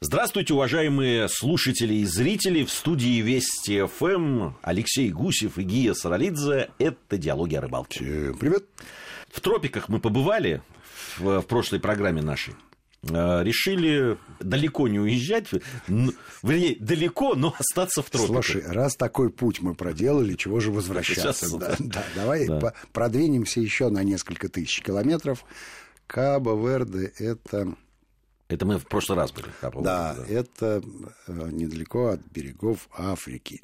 Здравствуйте, уважаемые слушатели и зрители. В студии Вести ФМ Алексей Гусев и Гия Саралидзе. Это «Диалоги о рыбалке». Всем привет. В тропиках мы побывали в, в прошлой программе нашей. Э, решили далеко не уезжать, вернее, далеко, но остаться в тропиках. Слушай, раз такой путь мы проделали, чего же возвращаться? Сейчас, да, да, давай да. продвинемся еще на несколько тысяч километров. Кабо-Верде – это это мы в прошлый раз были. Да, да, это э, недалеко от берегов Африки.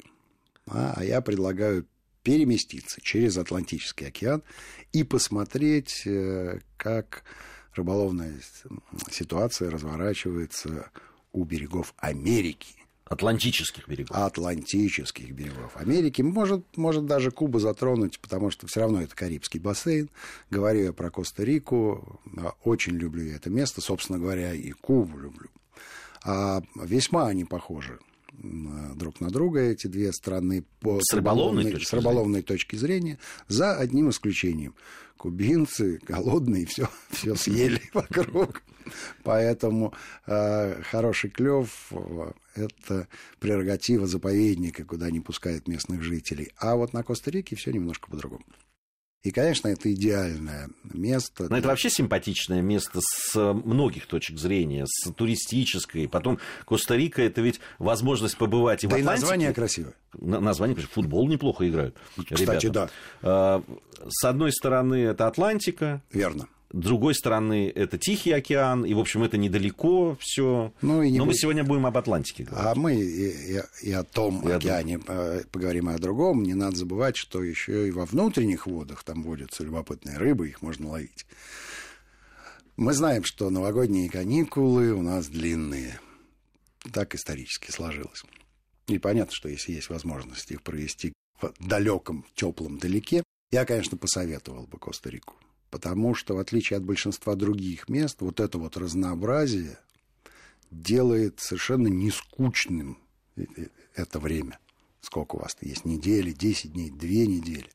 А, а я предлагаю переместиться через Атлантический океан и посмотреть, э, как рыболовная ситуация разворачивается у берегов Америки. Атлантических берегов. Атлантических берегов Америки. Может, может даже Кубу затронуть, потому что все равно это Карибский бассейн. Говорю я про Коста-Рику. Очень люблю я это место. Собственно говоря, и Кубу люблю. А весьма они похожи друг на друга эти две страны по с рыболовной, точки, с рыболовной точки зрения, за одним исключением. Кубинцы голодные, все, все съели вокруг. Поэтому э, хороший клев это прерогатива заповедника, куда не пускают местных жителей. А вот на Коста-Рике все немножко по-другому. И, конечно, это идеальное место. Но для... это вообще симпатичное место с многих точек зрения, с туристической. Потом Коста-Рика это ведь возможность побывать и да в Атлантике. и название красивое. Название, футбол неплохо играют. Кстати, ребята. да. А, с одной стороны, это Атлантика. Верно. Другой стороны, это Тихий океан, и, в общем, это недалеко все. Ну, и не Но мы сегодня будем об Атлантике говорить. А мы и, и, и о том и океане о поговорим и о другом. Не надо забывать, что еще и во внутренних водах там водятся любопытные рыбы, их можно ловить. Мы знаем, что новогодние каникулы у нас длинные. Так исторически сложилось. И понятно, что если есть возможность их провести в далеком, теплом далеке, я, конечно, посоветовал бы Коста-Рику потому что, в отличие от большинства других мест, вот это вот разнообразие делает совершенно нескучным это время. Сколько у вас есть? Недели, 10 дней, 2 недели.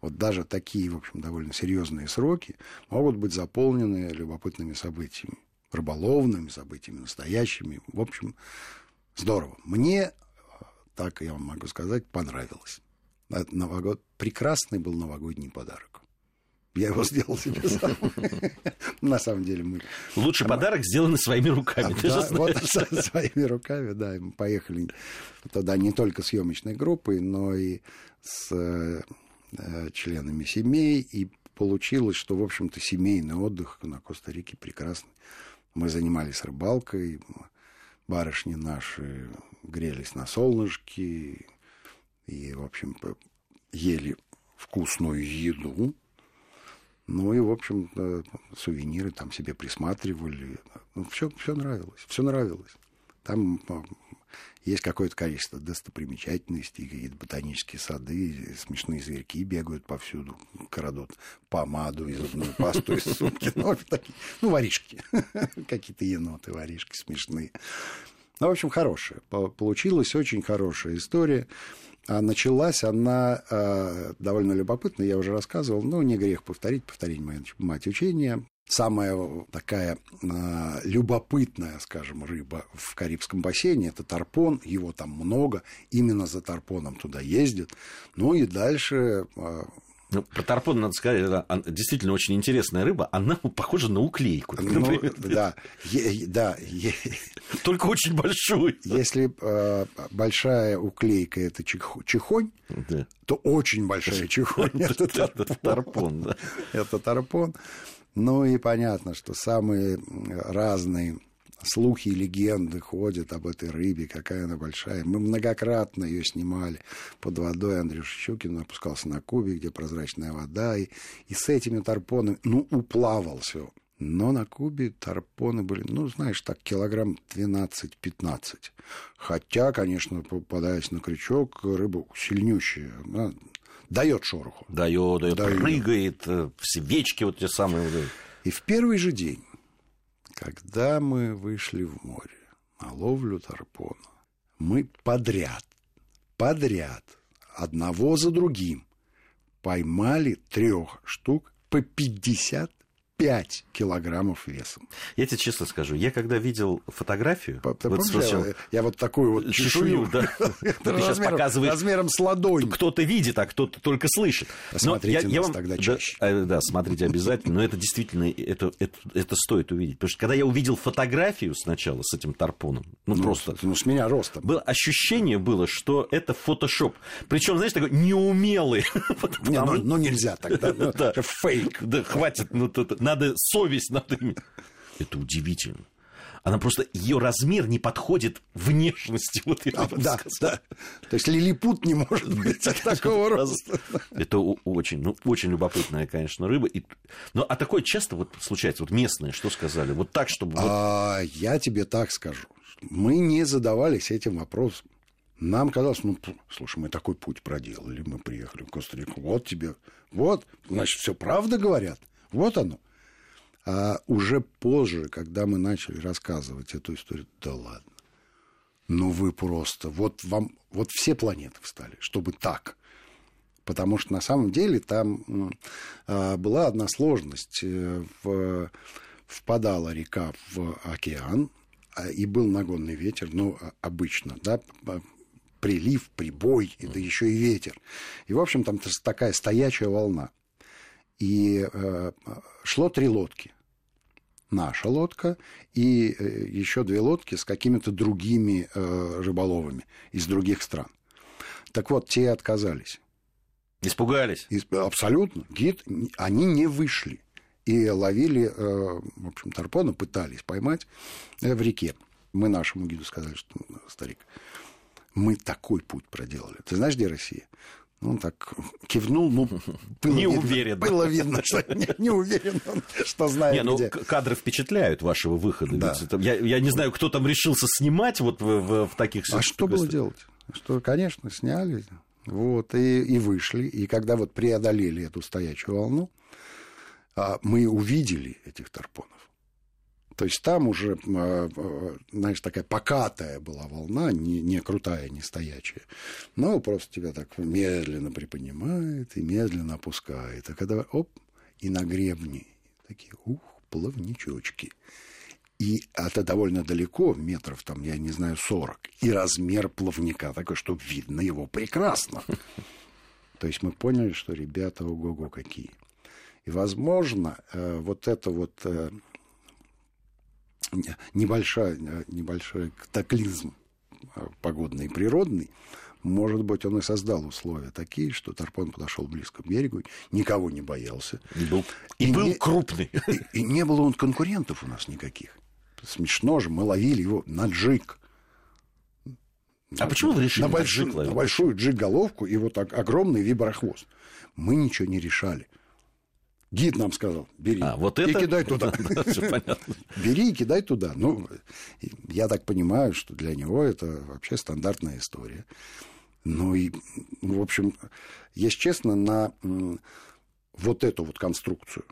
Вот даже такие, в общем, довольно серьезные сроки могут быть заполнены любопытными событиями, рыболовными событиями, настоящими. В общем, здорово. Мне, так я вам могу сказать, понравилось. Новогод... Прекрасный был новогодний подарок. Я его сделал себе сам. На самом деле мы... Лучший подарок сделанный своими руками. Вот своими руками, да. Мы поехали туда не только съемочной группой, но и с э, членами семей. И получилось, что, в общем-то, семейный отдых на Коста-Рике прекрасный. Мы занимались рыбалкой, барышни наши грелись на солнышке и, в общем, ели вкусную еду ну и, в общем, сувениры там себе присматривали. Ну, все, все нравилось, все нравилось. Там есть какое-то количество достопримечательностей, какие-то ботанические сады, смешные зверьки бегают повсюду, крадут помаду и зубную пасту из сумки. Ну, такие, ну воришки. Какие-то еноты, воришки смешные. Ну, в общем, хорошая. Получилась очень хорошая история. А началась она э, довольно любопытно, я уже рассказывал, но не грех повторить, повторить мою мать учения. Самая такая э, любопытная, скажем, рыба в Карибском бассейне – это тарпон, его там много, именно за тарпоном туда ездят. Ну и дальше э, ну, про тарпон надо сказать, это действительно очень интересная рыба. Она похожа на уклейку. Ну, да, е, да. Е... Только очень большую. Если э, большая уклейка это чехонь, да. то очень большая чехонь это тарпон. Это тарпон. Ну и понятно, что самые разные слухи и легенды ходят об этой рыбе, какая она большая. Мы многократно ее снимали под водой. Андрей Щукин опускался на Кубе, где прозрачная вода, и, и с этими тарпонами, ну, уплавал все. Но на Кубе тарпоны были, ну, знаешь, так, килограмм 12-15. Хотя, конечно, попадаясь на крючок, рыба сильнющая, она дает шороху. Дает, дает, прыгает, э, свечки вот те самые. И в первый же день когда мы вышли в море на ловлю тарпона, мы подряд, подряд, одного за другим, поймали трех штук по 50-55 5 килограммов весом. Я тебе честно скажу, я когда видел фотографию... Ты вот сначала, я, я вот такую вот чешую, да. ты сейчас показываешь... Размером с ладонь. Кто-то видит, а кто-то только слышит. Смотрите я, я вам... тогда чаще. Да, да, смотрите обязательно. Но это действительно, это, это, это стоит увидеть. Потому что когда я увидел фотографию сначала с этим тарпоном, ну, ну просто... Ну, с меня ростом. Было, ощущение было, что это фотошоп. Причем, знаешь, такой неумелый. Не, ну, ну нельзя тогда. Фейк. Да, хватит. Ну, надо совесть надо Это удивительно. Она просто, ее размер не подходит внешности. Вот а, да, да. То есть лилипут не может быть такого роста. Это очень, ну, очень любопытная, конечно, рыба. И, ну, а такое часто вот случается, вот местные, что сказали? Вот так, чтобы... А, я тебе так скажу. Мы не задавались этим вопросом. Нам казалось, ну, слушай, мы такой путь проделали, мы приехали в Коста-Рику, вот тебе, вот, значит, все правда говорят, вот оно. А уже позже, когда мы начали рассказывать эту историю, да ладно, ну вы просто, вот вам, вот все планеты встали, чтобы так. Потому что на самом деле там а, была одна сложность. Э, в, впадала река в океан, а, и был нагонный ветер, ну, а, обычно, да, прилив, прибой, да еще и ветер. И, в общем, там такая стоячая волна. И э, шло три лодки. Наша лодка и э, еще две лодки с какими-то другими э, рыболовами из других стран. Так вот, те отказались. Испугались? Абсолютно. Гид, они не вышли. И ловили, в общем, тарпона, пытались поймать в реке. Мы нашему гиду сказали, что, старик, мы такой путь проделали. Ты знаешь, где Россия? Ну, он так кивнул, ну, было не видно, уверен. Было видно, что не, не уверен, что знает не, ну, где. кадры впечатляют вашего выхода. Да. Это, я, я не знаю, кто там решился снимать вот в, в, в таких А что было делать? Что, конечно, сняли, вот, и, и вышли. И когда вот преодолели эту стоячую волну, а, мы увидели этих тарпонов. То есть там уже, а, а, знаешь, такая покатая была волна, не, не крутая, не стоячая. Но просто тебя так медленно приподнимает и медленно опускает. А когда, оп, и на гребне такие, ух, плавничочки. И это довольно далеко, метров там, я не знаю, 40. И размер плавника такой, что видно его прекрасно. То есть мы поняли, что ребята ого-го какие. И, возможно, э, вот это вот э, небольшой, э, небольшой катаклизм э, погодный и природный, может быть, он и создал условия такие, что Тарпон подошел близко к берегу, никого не боялся. И был, и и был не, крупный. И, и не было он конкурентов у нас никаких. Смешно же, мы ловили его на джик. А на, почему вы решили на, большую, на, большую джиг-головку и вот так огромный виброхвост? Мы ничего не решали. Гид нам сказал, бери. А, вот это? И кидай туда. Бери и кидай туда. Ну, я так понимаю, что для него это вообще стандартная история. Ну и, в общем, если честно, на вот эту вот конструкцию,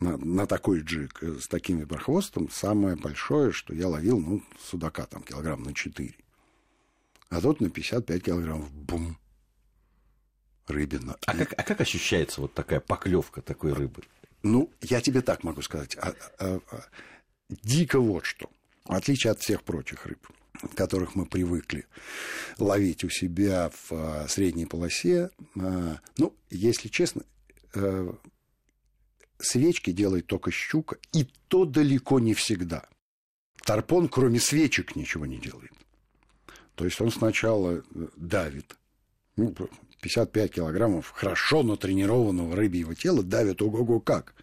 на, на такой джиг с таким виброхвостом, самое большое, что я ловил, ну, судака там килограмм на 4. А тут на 55 килограммов, бум, рыбина. А как, а как ощущается вот такая поклевка такой рыбы? Ну, я тебе так могу сказать. А, а, а, дико вот что. В отличие от всех прочих рыб, которых мы привыкли ловить у себя в а, средней полосе, а, ну, если честно, а, свечки делает только щука, и то далеко не всегда. Тарпон, кроме свечек, ничего не делает. То есть он сначала давит, ну, 55 килограммов хорошо натренированного рыбьего тела давит ого-го как.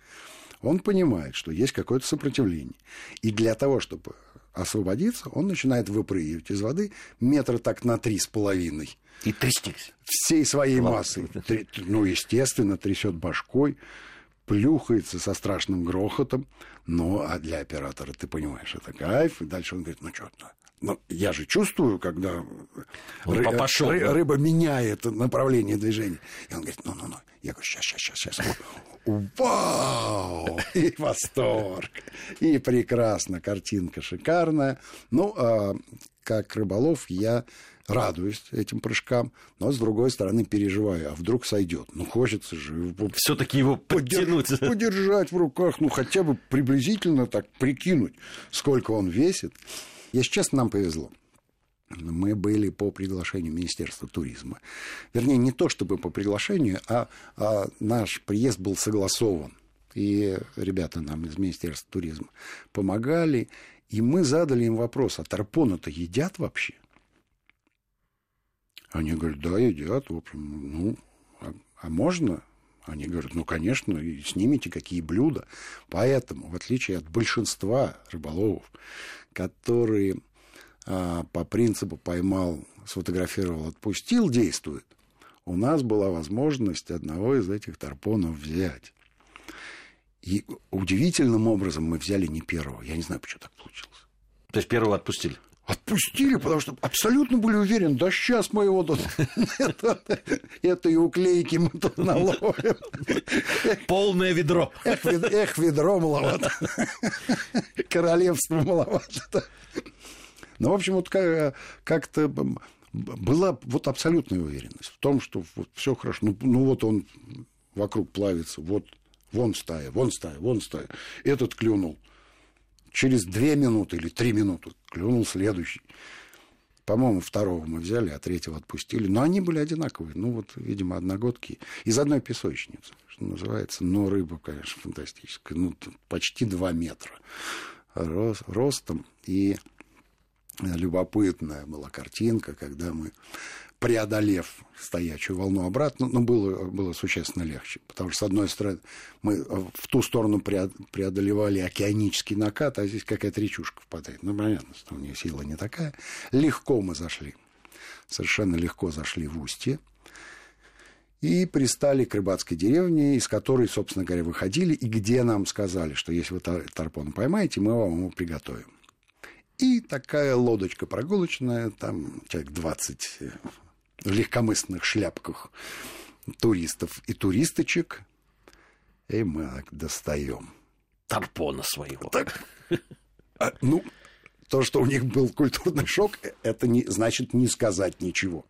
Он понимает, что есть какое-то сопротивление. И для того, чтобы освободиться, он начинает выпрыгивать из воды метра так на три с половиной. И трястись. Всей своей Ладно. массой. Ну, естественно, трясет башкой, плюхается со страшным грохотом. Ну, а для оператора, ты понимаешь, это кайф. И дальше он говорит, ну, что, но я же чувствую, когда ры- пошел, ры- да? рыба меняет направление движения. И он говорит, ну-ну-ну, Я говорю, сейчас, сейчас, сейчас, сейчас. Вау! И восторг. И прекрасно, картинка шикарная. Ну, а как рыболов я радуюсь этим прыжкам, но с другой стороны переживаю, а вдруг сойдет. Ну, хочется же все-таки его подтянуть. Подер... Подержать в руках, ну, хотя бы приблизительно так прикинуть, сколько он весит. Если честно, нам повезло. Мы были по приглашению Министерства туризма. Вернее, не то чтобы по приглашению, а, а наш приезд был согласован. И ребята нам из Министерства туризма помогали. И мы задали им вопрос, а тарпона-то едят вообще? Они говорят, да, едят. В общем, ну, а, а можно? Они говорят, ну, конечно, и снимите какие блюда. Поэтому, в отличие от большинства рыболовов, которые а, по принципу поймал, сфотографировал, отпустил, действует, у нас была возможность одного из этих тарпонов взять. И удивительным образом мы взяли не первого. Я не знаю, почему так получилось. То есть первого отпустили? Отпустили, потому что абсолютно были уверены, да сейчас мы его это и уклейки мы тут наловим. Полное ведро. Эх, эх ведро маловато. Королевство маловато. Ну, в общем, вот как-то была вот абсолютная уверенность в том, что вот все хорошо. Ну, ну вот он вокруг плавится, вот вон стая, вон стая, вон стая. Этот клюнул. Через две минуты или три минуты клюнул следующий. По-моему, второго мы взяли, а третьего отпустили. Но они были одинаковые. Ну, вот, видимо, одногодки. Из одной песочницы, что называется. Но рыба, конечно, фантастическая. Ну, почти два метра ростом. И любопытная была картинка, когда мы, преодолев стоячую волну обратно, ну, было, было существенно легче. Потому что, с одной стороны, мы в ту сторону преодолевали океанический накат, а здесь какая-то речушка впадает. Ну, понятно, что у нее сила не такая. Легко мы зашли. Совершенно легко зашли в устье. И пристали к рыбацкой деревне, из которой, собственно говоря, выходили, и где нам сказали, что если вы тарпон поймаете, мы вам его приготовим. И такая лодочка прогулочная, там человек 20 э, в легкомысленных шляпках туристов и туристочек. И мы так достаем. Тарпона своего. Так, а, ну, то, что у них был культурный шок, это не, значит не сказать ничего.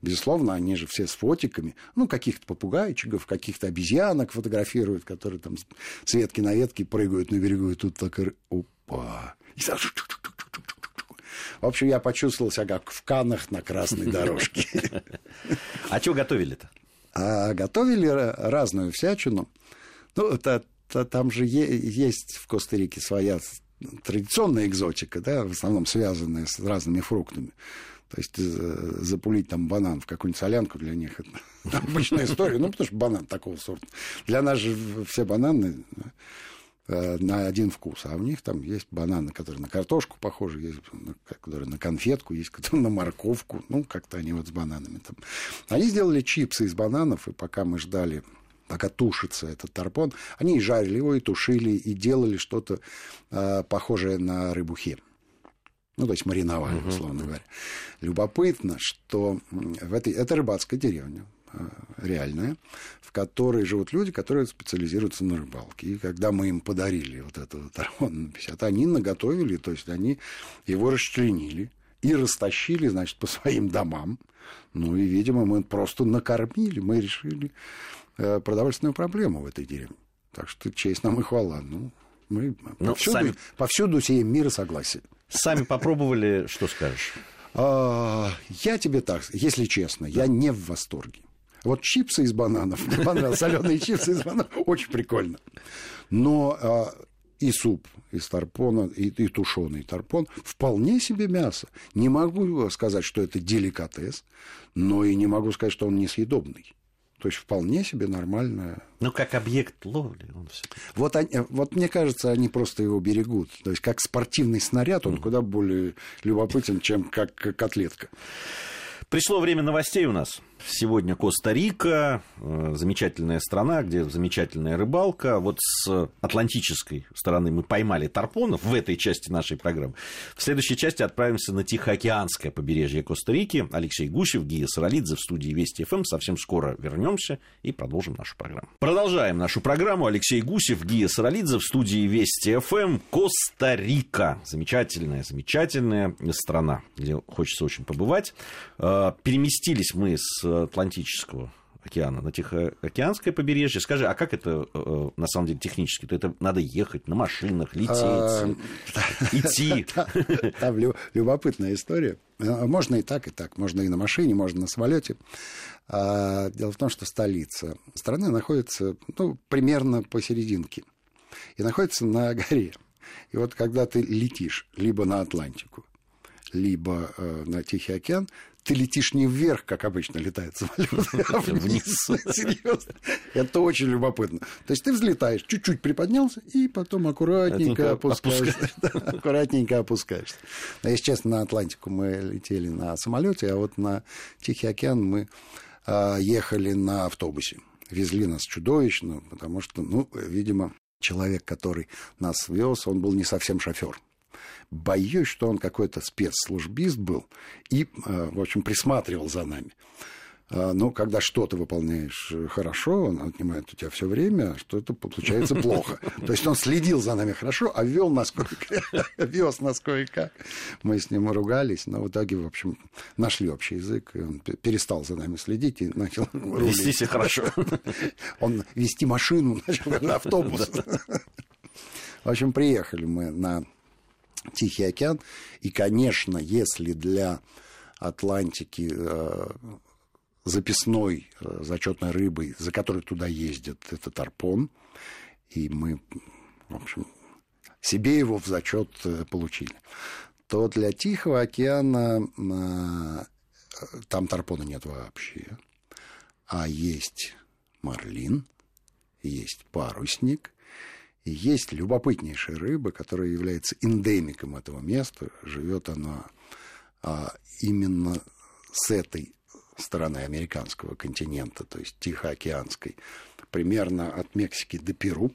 Безусловно, они же все с фотиками, ну, каких-то попугайчиков, каких-то обезьянок фотографируют, которые там с ветки на ветке прыгают на берегу, и тут так, опа, и в общем, я почувствовал себя как в Канах на красной дорожке. А что готовили-то? А готовили разную всячину. Ну, это, это, там же есть в Коста-Рике своя традиционная экзотика, да, в основном связанная с разными фруктами. То есть э, запулить там банан в какую-нибудь солянку для них это обычная история. Ну, потому что банан такого сорта. Для нас же все бананы на один вкус. А у них там есть бананы, которые на картошку похожи, есть которые на конфетку, есть которые на морковку. Ну, как-то они вот с бананами там. Они сделали чипсы из бананов, и пока мы ждали пока тушится этот тарпон, они и жарили его, и тушили, и делали что-то э, похожее на рыбухе. Ну, то есть мариновали, условно говоря. Любопытно, что в этой... Это рыбацкая деревня. Э, реальная, в которой живут люди, которые специализируются на рыбалке. И когда мы им подарили вот этот тарон на 50, они наготовили, то есть они его расчленили и растащили, значит, по своим домам. Ну и, видимо, мы просто накормили, мы решили э, продовольственную проблему в этой деревне. Так что честь нам и хвала. Ну, мы ну, повсюду, сами... повсюду сеем мир и согласие. Сами попробовали, что скажешь? А, я тебе так, если честно, я не в восторге. Вот чипсы из бананов, мне понравилось, соленые чипсы из бананов, очень прикольно. Но а, и суп из тарпона, и, и тушеный тарпон вполне себе мясо. Не могу сказать, что это деликатес, но и не могу сказать, что он несъедобный. То есть вполне себе нормальная. Ну, как объект ловли он все. Вот, они, вот мне кажется, они просто его берегут. То есть, как спортивный снаряд, он мм. куда более любопытен, чем как котлетка. Пришло время новостей у нас. Сегодня Коста-Рика, э, замечательная страна, где замечательная рыбалка. Вот с атлантической стороны мы поймали тарпонов в этой части нашей программы. В следующей части отправимся на Тихоокеанское побережье Коста-Рики. Алексей Гусев, Гия Саралидзе в студии Вести ФМ. Совсем скоро вернемся и продолжим нашу программу. Продолжаем нашу программу. Алексей Гусев, Гия Саралидзе в студии Вести ФМ. Коста-Рика. Замечательная, замечательная страна, где хочется очень побывать. Э, переместились мы с Атлантического океана на Тихоокеанское побережье. Скажи, а как это э, на самом деле технически? То это надо ехать на машинах, лететь, а, идти? Там любопытная история. Э, можно и так, и так. Можно и на машине, можно на самолете. А, дело в том, что столица страны находится ну, примерно посерединке. И находится на горе. И вот когда ты летишь либо на Атлантику, либо э, на Тихий океан, ты летишь не вверх, как обычно летают самолеты, а вниз. Серьезно. Это очень любопытно. То есть ты взлетаешь, чуть-чуть приподнялся, и потом аккуратненько опускаешься. Аккуратненько опускаешься. Если честно, на Атлантику мы летели на самолете, а вот на Тихий океан мы а, ехали на автобусе. Везли нас чудовищно, потому что, ну, видимо, человек, который нас вез, он был не совсем шофер боюсь, что он какой-то спецслужбист был и, э, в общем, присматривал за нами. А, но когда что-то выполняешь хорошо, он отнимает у тебя все время, а что-то получается плохо. То есть он следил за нами хорошо, а вел нас вез нас кое-как. Мы с ним ругались, но в итоге, в общем, нашли общий язык. И он перестал за нами следить и начал Вести себя хорошо. Он вести машину начал, автобус. В общем, приехали мы на Тихий океан. И, конечно, если для Атлантики э, записной э, зачетной рыбой, за которой туда ездят, это тарпон, и мы, в общем, себе его в зачет э, получили, то для Тихого океана там тарпона нет вообще, а есть марлин, есть парусник, и есть любопытнейшая рыба, которая является эндемиком этого места. Живет она а, именно с этой стороны американского континента, то есть Тихоокеанской, примерно от Мексики до Перу.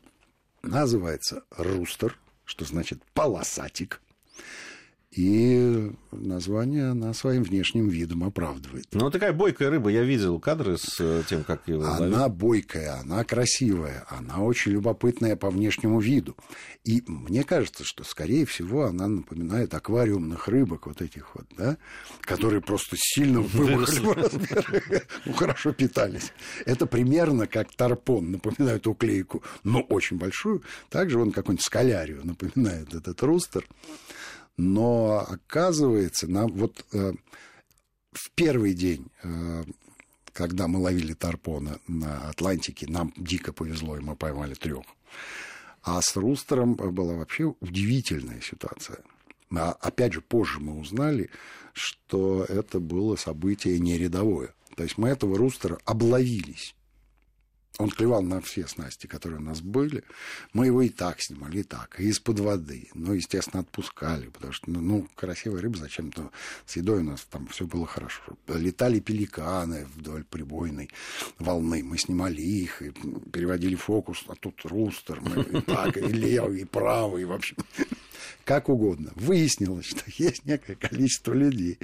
Называется рустер, что значит полосатик. И название она своим внешним видом оправдывает. Ну, такая бойкая рыба. Я видел кадры с э, тем, как ее ловить. Она бойкая, она красивая, она очень любопытная по внешнему виду. И мне кажется, что, скорее всего, она напоминает аквариумных рыбок вот этих вот, да, которые просто сильно вымахали ну, хорошо питались. Это примерно как тарпон напоминает уклейку, но очень большую. Также он какой-нибудь скалярию напоминает этот рустер. Но оказывается, нам вот э, в первый день, э, когда мы ловили тарпона на Атлантике, нам дико повезло, и мы поймали трех. А с Рустером была вообще удивительная ситуация. А, опять же, позже мы узнали, что это было событие не рядовое. То есть мы этого Рустера обловились. Он клевал на все снасти, которые у нас были. Мы его и так снимали, и так, и из-под воды. Ну, естественно, отпускали, потому что, ну, ну красивая рыба зачем-то. С едой у нас там все было хорошо. Летали пеликаны вдоль прибойной волны. Мы снимали их, и переводили фокус, а тут рустер. Мы и так, и левый, и правый, в общем как угодно. Выяснилось, что есть некое количество людей,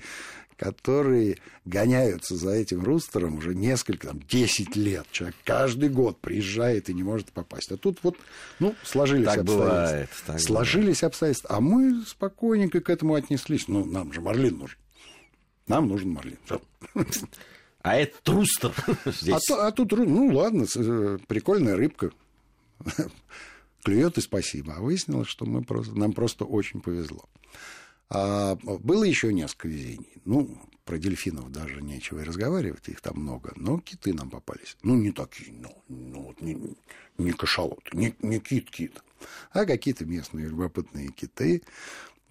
которые гоняются за этим рустером уже несколько, там, 10 лет. Человек каждый год приезжает и не может попасть. А тут вот, ну, сложились так обстоятельства. Бывает, так сложились бывает. обстоятельства. А мы спокойненько к этому отнеслись. Ну, нам же Марлин нужен. Нам нужен Марлин. А это трустер здесь. А, а тут, ну ладно, э, прикольная рыбка. Клюет и спасибо. А выяснилось, что мы просто, нам просто очень повезло. А было еще несколько везений. Ну, про дельфинов даже нечего и разговаривать, их там много. Но киты нам попались. Ну, не такие, ну, ну не, не кашалоты, не, не кит-кит, а какие-то местные любопытные киты.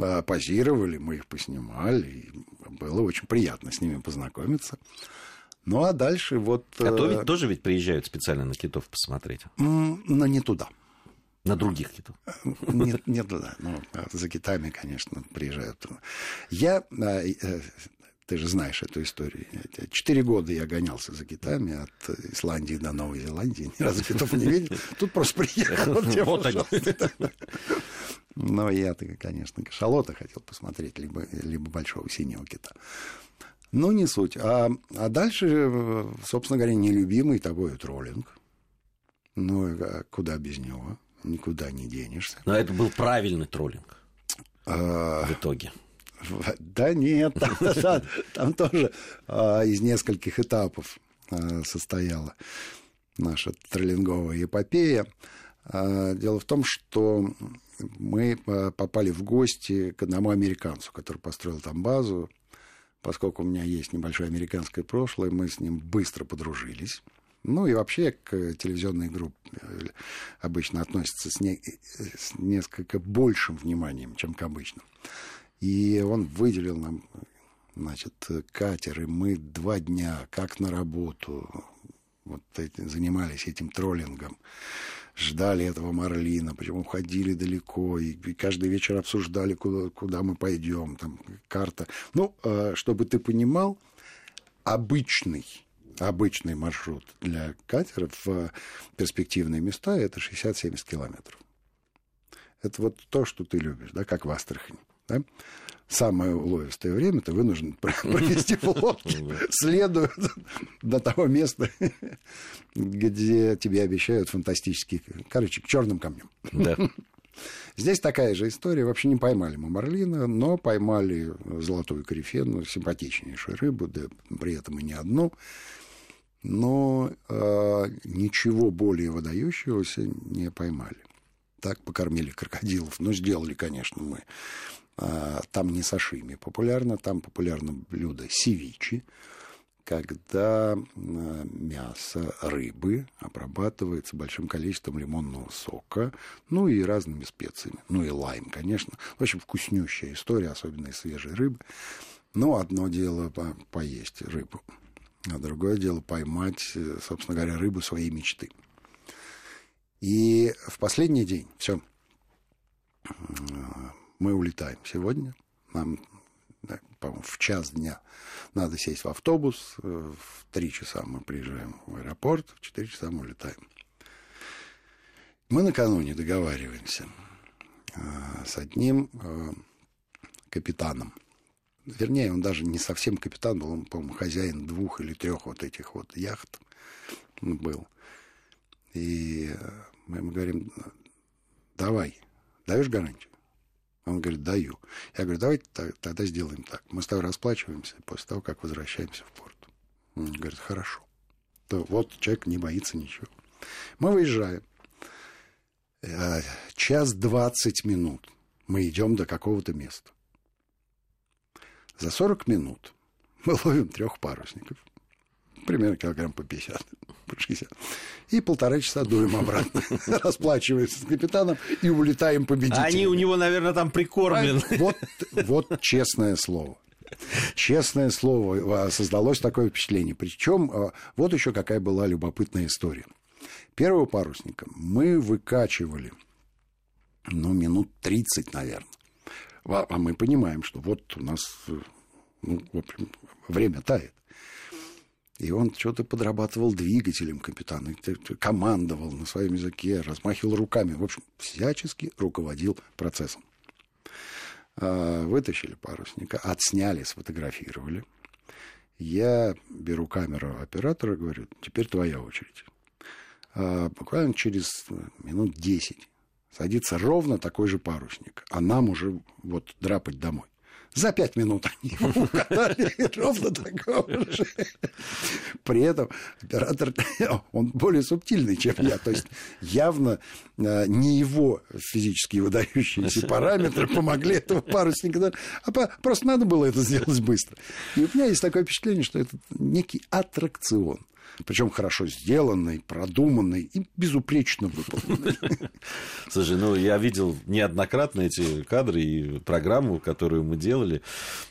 А, позировали, мы их поснимали, и было очень приятно с ними познакомиться. Ну, а дальше вот... Э, тоже ведь приезжают специально на китов посмотреть. Но не туда. На других китов? Нет, нет, да. Ну, за китами, конечно, приезжают. Я э, э, Ты же знаешь эту историю. Четыре года я гонялся за китами от Исландии до Новой Зеландии. Ни разу китов не видел. Тут просто приехал. Вот они. Но я, конечно, кашалота хотел посмотреть, либо, либо большого синего кита. Но не суть. А, а дальше, собственно говоря, нелюбимый тобой троллинг. Ну, а куда без него? Никуда не денешься. Но это был правильный троллинг а... в итоге. Да нет, там, там тоже а, из нескольких этапов а, состояла наша троллинговая эпопея. А, дело в том, что мы попали в гости к одному американцу, который построил там базу. Поскольку у меня есть небольшое американское прошлое, мы с ним быстро подружились. Ну и вообще к телевизионной группе э, обычно относятся с, не, с несколько большим вниманием, чем к обычным. И он выделил нам, значит, катер, и мы два дня, как на работу, вот эти, занимались этим троллингом, ждали этого Марлина, почему ходили далеко, и, и каждый вечер обсуждали, куда, куда мы пойдем, там карта. Ну, э, чтобы ты понимал, обычный обычный маршрут для катеров в перспективные места это 60-70 километров. Это вот то, что ты любишь, да, как в Астрахани. Да? Самое уловистое время ты вынужден провести в лодке, следуя до того места, где тебе обещают фантастические, короче, к черным камням. Да. Здесь такая же история. Вообще не поймали мы марлина, но поймали золотую корифену, симпатичнейшую рыбу, да при этом и не одну. Но э, ничего более выдающегося не поймали. Так покормили крокодилов. Ну, сделали, конечно, мы а, там не сашими популярно, там популярно блюдо севичи, когда а, мясо рыбы обрабатывается большим количеством лимонного сока, ну и разными специями, ну и лайм, конечно. В общем, вкуснющая история, особенно из свежей рыбы. Но одно дело по поесть рыбу, а другое дело поймать, э, собственно говоря, рыбу своей мечты. И в последний день, все, мы улетаем сегодня. Нам, по-моему, в час дня надо сесть в автобус. Э, в три часа мы приезжаем в аэропорт, в четыре часа мы улетаем. Мы накануне договариваемся э, с одним капитаном. Вернее, он даже не совсем капитан был, он, по-моему, хозяин двух или трех вот этих вот яхт был. И мы ему говорим, давай, даешь гарантию? Он говорит, даю. Я говорю, давайте тогда сделаем так. Мы с тобой расплачиваемся после того, как возвращаемся в порт. Он говорит, хорошо. То вот человек не боится ничего. Мы выезжаем. Э, час двадцать минут мы идем до какого-то места. За 40 минут мы ловим трех парусников. Примерно килограмм по 50 по 60. И полтора часа дуем обратно. Расплачиваемся с капитаном и улетаем победителями. Они у него, наверное, там прикормлены. Вот, вот честное слово. Честное слово, создалось такое впечатление. Причем а, вот еще какая была любопытная история. Первого парусника мы выкачивали, ну, минут 30, наверное. А мы понимаем, что вот у нас, ну, в общем, время тает. И он что-то подрабатывал двигателем капитана, командовал на своем языке, размахивал руками. В общем, всячески руководил процессом. А, вытащили парусника, отсняли, сфотографировали. Я беру камеру оператора, говорю, теперь твоя очередь. А, буквально через минут 10 садится ровно такой же парусник, а нам уже вот драпать домой. За пять минут они его укатали ровно такого же. При этом оператор, он более субтильный, чем я. То есть явно э, не его физически выдающиеся параметры помогли этого парусника. А просто надо было это сделать быстро. И у меня есть такое впечатление, что это некий аттракцион причем хорошо сделанный, продуманный и безупречно выполненный. Слушай, ну я видел неоднократно эти кадры и программу, которую мы делали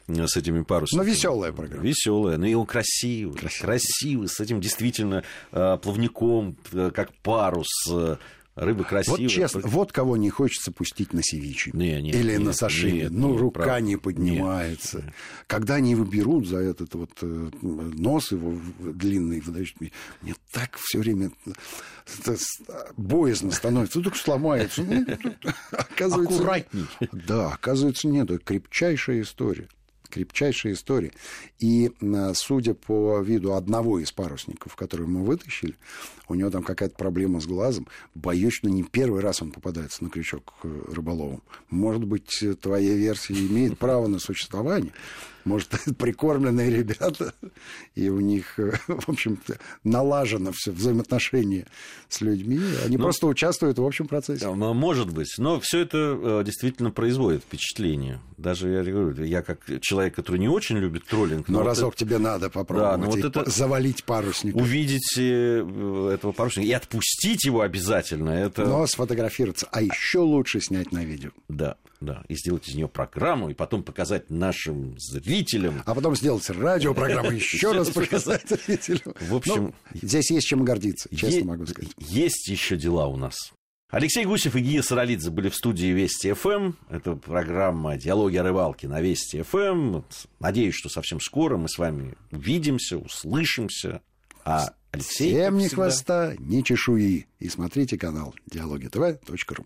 э, с этими парусами. Ну, веселая программа. Веселая. Ну, и он красивый, красивый, красивый с этим действительно э, плавником, э, как парус Рыба красивая. Вот честно, вот кого не хочется пустить на севичи. Не, не, Или нет, на сашими. нет, ну, нет, рука правда. не поднимается. Нет. Когда они его берут за этот вот э, нос его длинный, выдают, мне, мне так все время боязно становится. Вдруг сломается. Ну, оказывается, Аккуратней. Да, оказывается, нет. Это крепчайшая история. Крепчайшая история. И а, судя по виду одного из парусников, который мы вытащили, у него там какая-то проблема с глазом. Боюсь, что не первый раз он попадается на крючок э, рыболовом. Может быть, э, твоя версия имеет право на существование. Может, это прикормленные ребята, и у них, э, в общем-то, налажено все взаимоотношения с людьми. Они Ну, просто участвуют в общем процессе. Да, ну, Может быть, но все это э, действительно производит впечатление. Даже я говорю, я как человек, который не очень любит троллинг, Но вот разок тебе надо попробовать ну вот это- завалить парусник. увидеть э, этого парусника и отпустить его обязательно, это Но сфотографироваться, а еще лучше снять на видео. да, да, и сделать из нее программу и потом показать нашим зрителям. А потом сделать радиопрограмму, еще раз показать зрителям. В общем, Ну, здесь есть чем гордиться, честно могу сказать. Есть еще дела у нас. Алексей Гусев и Гия Саралидзе были в студии Вести ФМ. Это программа «Диалоги о рыбалке» на Вести ФМ. Надеюсь, что совсем скоро мы с вами увидимся, услышимся. А Алексей, Всем ни всегда, хвоста, ни чешуи. И смотрите канал диалоги тв.ру.